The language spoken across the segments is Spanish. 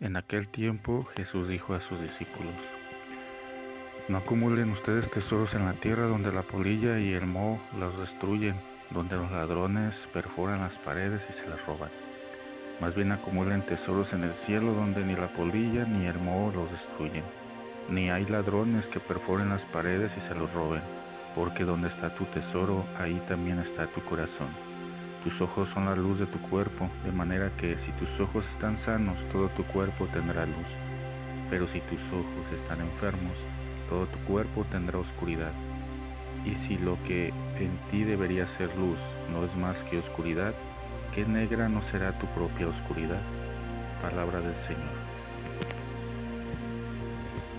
En aquel tiempo Jesús dijo a sus discípulos, No acumulen ustedes tesoros en la tierra donde la polilla y el moho los destruyen, donde los ladrones perforan las paredes y se las roban. Más bien acumulen tesoros en el cielo donde ni la polilla ni el moho los destruyen, ni hay ladrones que perforen las paredes y se los roben, porque donde está tu tesoro, ahí también está tu corazón. Tus ojos son la luz de tu cuerpo, de manera que si tus ojos están sanos, todo tu cuerpo tendrá luz. Pero si tus ojos están enfermos, todo tu cuerpo tendrá oscuridad. Y si lo que en ti debería ser luz no es más que oscuridad, ¿qué negra no será tu propia oscuridad? Palabra del Señor.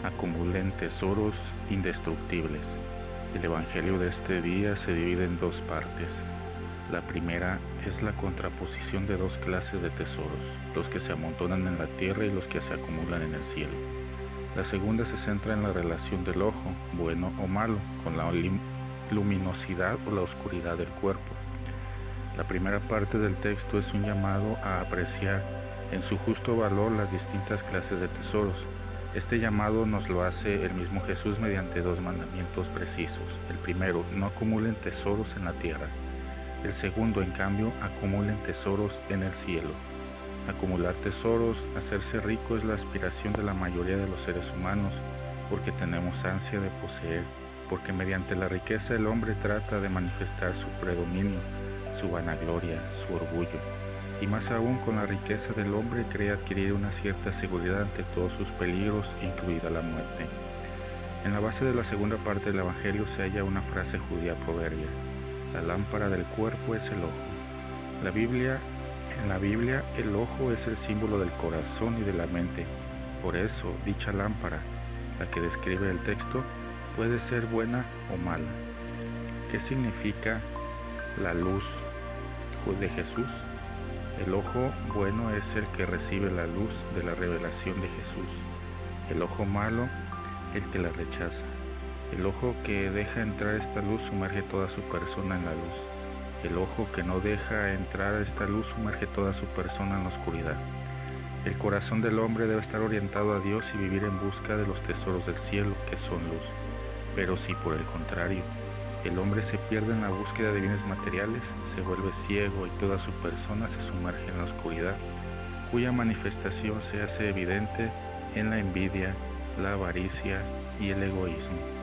Acumulen tesoros indestructibles. El Evangelio de este día se divide en dos partes. La primera es la contraposición de dos clases de tesoros, los que se amontonan en la tierra y los que se acumulan en el cielo. La segunda se centra en la relación del ojo, bueno o malo, con la luminosidad o la oscuridad del cuerpo. La primera parte del texto es un llamado a apreciar en su justo valor las distintas clases de tesoros. Este llamado nos lo hace el mismo Jesús mediante dos mandamientos precisos. El primero, no acumulen tesoros en la tierra el segundo, en cambio, acumulen tesoros en el cielo. Acumular tesoros, hacerse rico es la aspiración de la mayoría de los seres humanos, porque tenemos ansia de poseer, porque mediante la riqueza el hombre trata de manifestar su predominio, su vanagloria, su orgullo, y más aún con la riqueza del hombre cree adquirir una cierta seguridad ante todos sus peligros, incluida la muerte. En la base de la segunda parte del Evangelio se halla una frase judía proverbia, la lámpara del cuerpo es el ojo. La Biblia, en la Biblia el ojo es el símbolo del corazón y de la mente. Por eso dicha lámpara, la que describe el texto, puede ser buena o mala. ¿Qué significa la luz de Jesús? El ojo bueno es el que recibe la luz de la revelación de Jesús. El ojo malo, el que la rechaza. El ojo que deja entrar esta luz sumerge toda su persona en la luz. El ojo que no deja entrar esta luz sumerge toda su persona en la oscuridad. El corazón del hombre debe estar orientado a Dios y vivir en busca de los tesoros del cielo, que son luz. Pero si por el contrario, el hombre se pierde en la búsqueda de bienes materiales, se vuelve ciego y toda su persona se sumerge en la oscuridad, cuya manifestación se hace evidente en la envidia, la avaricia y el egoísmo.